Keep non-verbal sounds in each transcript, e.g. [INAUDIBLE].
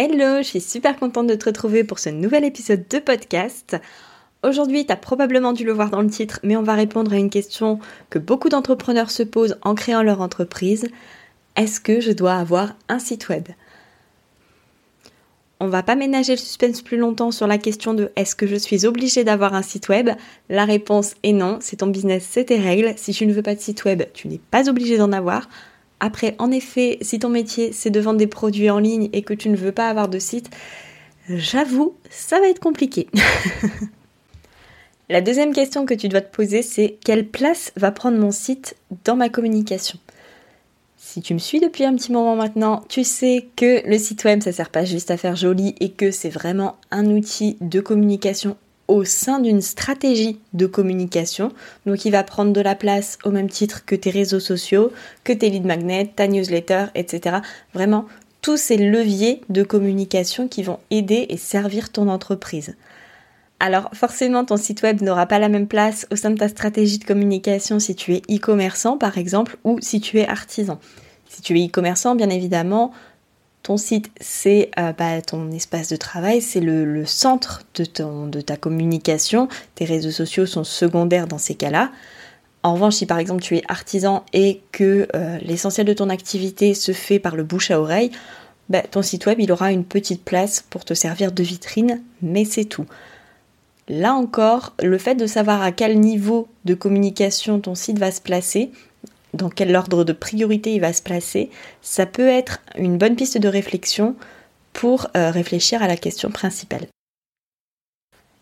Hello, je suis super contente de te retrouver pour ce nouvel épisode de podcast. Aujourd'hui, tu as probablement dû le voir dans le titre, mais on va répondre à une question que beaucoup d'entrepreneurs se posent en créant leur entreprise. Est-ce que je dois avoir un site web? On va pas ménager le suspense plus longtemps sur la question de est-ce que je suis obligée d'avoir un site web? La réponse est non, c'est ton business, c'est tes règles. Si tu ne veux pas de site web, tu n'es pas obligé d'en avoir. Après, en effet, si ton métier c'est de vendre des produits en ligne et que tu ne veux pas avoir de site, j'avoue, ça va être compliqué. [LAUGHS] La deuxième question que tu dois te poser, c'est quelle place va prendre mon site dans ma communication? Si tu me suis depuis un petit moment maintenant, tu sais que le site web, ça sert pas juste à faire joli et que c'est vraiment un outil de communication au sein d'une stratégie de communication. Donc il va prendre de la place au même titre que tes réseaux sociaux, que tes lead magnets, ta newsletter, etc. Vraiment tous ces leviers de communication qui vont aider et servir ton entreprise. Alors forcément, ton site web n'aura pas la même place au sein de ta stratégie de communication si tu es e-commerçant par exemple ou si tu es artisan. Si tu es e-commerçant, bien évidemment, ton site, c'est euh, bah, ton espace de travail, c'est le, centre de, ton, de ta communication. Tes réseaux sociaux sont secondaires dans ces cas-là. En revanche, si par exemple tu es artisan et que euh, l'essentiel de ton activité se fait par le bouche à oreille, bah, ton site web il aura une petite place pour te servir de vitrine, mais c'est tout. Là encore, le fait de savoir à quel niveau de communication ton site va se placer, dans quel ordre de priorité il va se placer, ça peut être une bonne piste de réflexion pour euh, réfléchir à la question principale.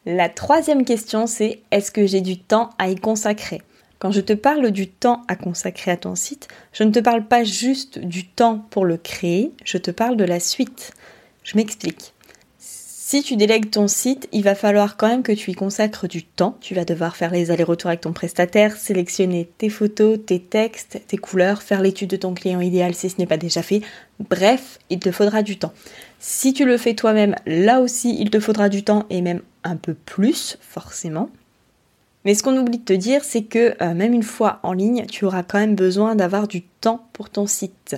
La troisième question, c'est est-ce que j'ai du temps à y consacrer? Quand je te parle du temps à consacrer à ton site, je ne te parle pas juste du temps pour le créer, je te parle de la suite. Je m'explique. Si tu délègues ton site, il va falloir quand même que tu y consacres du temps. Tu vas devoir faire les allers-retours avec ton prestataire, sélectionner tes photos, tes textes, tes couleurs, faire l'étude de ton client idéal si ce n'est pas déjà fait. Bref, il te faudra du temps. Si tu le fais toi-même, là aussi, il te faudra du temps et même un peu plus, forcément. Mais ce qu'on oublie de te dire, c'est que euh, même une fois en ligne, tu auras quand même besoin d'avoir du temps pour ton site.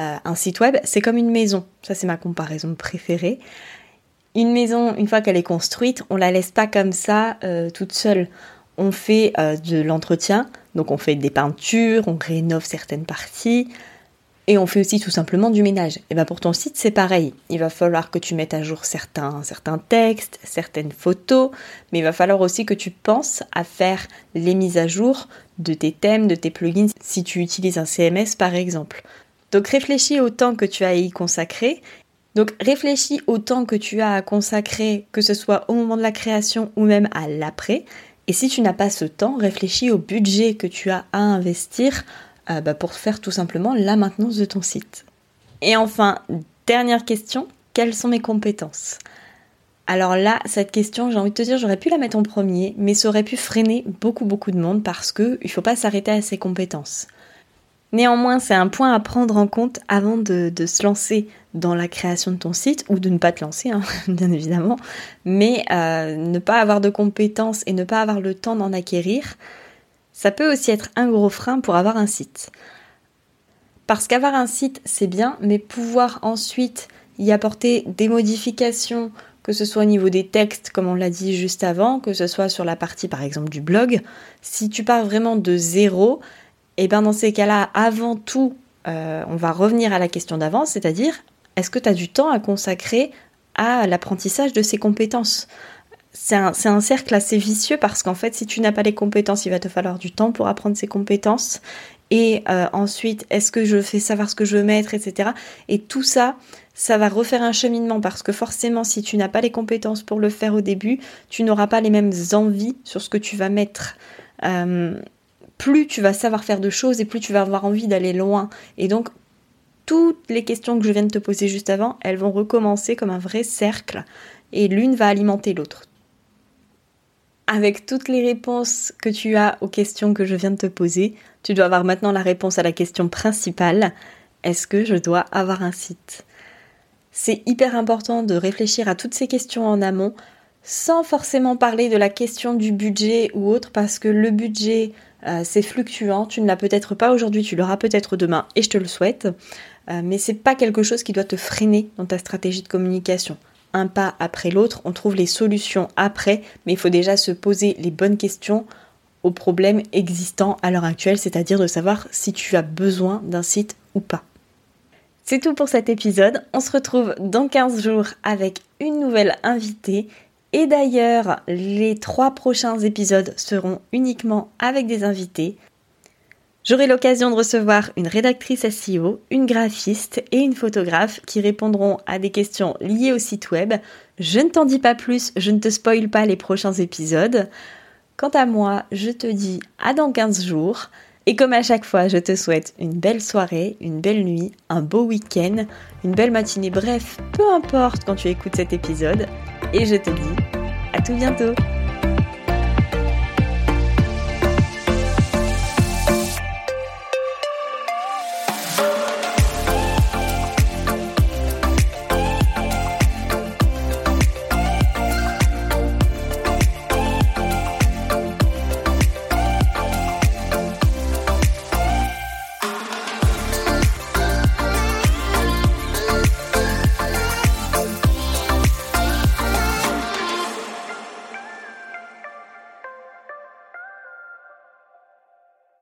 Euh, un site web, c'est comme une maison. Ça, c'est ma comparaison préférée. Une maison, une fois qu'elle est construite, on la laisse pas comme ça euh, toute seule. On fait euh, de l'entretien, donc on fait des peintures, on rénove certaines parties, et on fait aussi tout simplement du ménage. Et bien pour ton site, c'est pareil. Il va falloir que tu mettes à jour certains, certains textes, certaines photos, mais il va falloir aussi que tu penses à faire les mises à jour de tes thèmes, de tes plugins, si tu utilises un CMS par exemple. Donc réfléchis au temps que tu as à y consacrer donc réfléchis au temps que tu as à consacrer, que ce soit au moment de la création ou même à l'après. Et si tu n'as pas ce temps, réfléchis au budget que tu as à investir euh, bah, pour faire tout simplement la maintenance de ton site. Et enfin, dernière question, quelles sont mes compétences? Alors là, cette question, j'ai envie de te dire, j'aurais pu la mettre en premier, mais ça aurait pu freiner beaucoup beaucoup de monde parce que il faut pas s'arrêter à ses compétences. Néanmoins, c'est un point à prendre en compte avant de, se lancer dans la création de ton site, ou de ne pas te lancer, hein, [LAUGHS] bien évidemment, mais euh, ne pas avoir de compétences et ne pas avoir le temps d'en acquérir, ça peut aussi être un gros frein pour avoir un site. Parce qu'avoir un site, c'est bien, mais pouvoir ensuite y apporter des modifications, que ce soit au niveau des textes, comme on l'a dit juste avant, que ce soit sur la partie par exemple du blog, si tu pars vraiment de zéro, et bien dans ces cas-là, avant tout, euh, on va revenir à la question d'avant, c'est-à-dire est-ce que tu as du temps à consacrer à l'apprentissage de ces compétences? C'est un, cercle assez vicieux parce qu'en fait, si tu n'as pas les compétences, il va te falloir du temps pour apprendre ces compétences. Et euh, ensuite, est-ce que je fais savoir ce que je veux mettre, etc. Et tout ça, ça va refaire un cheminement parce que forcément, si tu n'as pas les compétences pour le faire au début, tu n'auras pas les mêmes envies sur ce que tu vas mettre. Euh, plus tu vas savoir faire de choses et plus tu vas avoir envie d'aller loin. Et donc, toutes les questions que je viens de te poser juste avant, elles vont recommencer comme un vrai cercle et l'une va alimenter l'autre. Avec toutes les réponses que tu as aux questions que je viens de te poser, tu dois avoir maintenant la réponse à la question principale. Est-ce que je dois avoir un site? C'est hyper important de réfléchir à toutes ces questions en amont sans forcément parler de la question du budget ou autre parce que le budget euh, c'est fluctuant, tu ne l'as peut-être pas aujourd'hui, tu l'auras peut-être demain et je te le souhaite, euh, mais c'est pas quelque chose qui doit te freiner dans ta stratégie de communication. Un pas après l'autre, on trouve les solutions après, mais il faut déjà se poser les bonnes questions aux problèmes existants à l'heure actuelle, c'est-à-dire de savoir si tu as besoin d'un site ou pas. C'est tout pour cet épisode. On se retrouve dans 15 jours avec une nouvelle invitée. Et d'ailleurs, les trois prochains épisodes seront uniquement avec des invités. J'aurai l'occasion de recevoir une rédactrice SEO, une graphiste et une photographe qui répondront à des questions liées au site web. Je ne t'en dis pas plus, je ne te spoile pas les prochains épisodes. Quant à moi, je te dis à dans 15 jours. Et comme à chaque fois, je te souhaite une belle soirée, une belle nuit, un beau week-end, une belle matinée, bref, peu importe quand tu écoutes cet épisode. Et je te dis à tout bientôt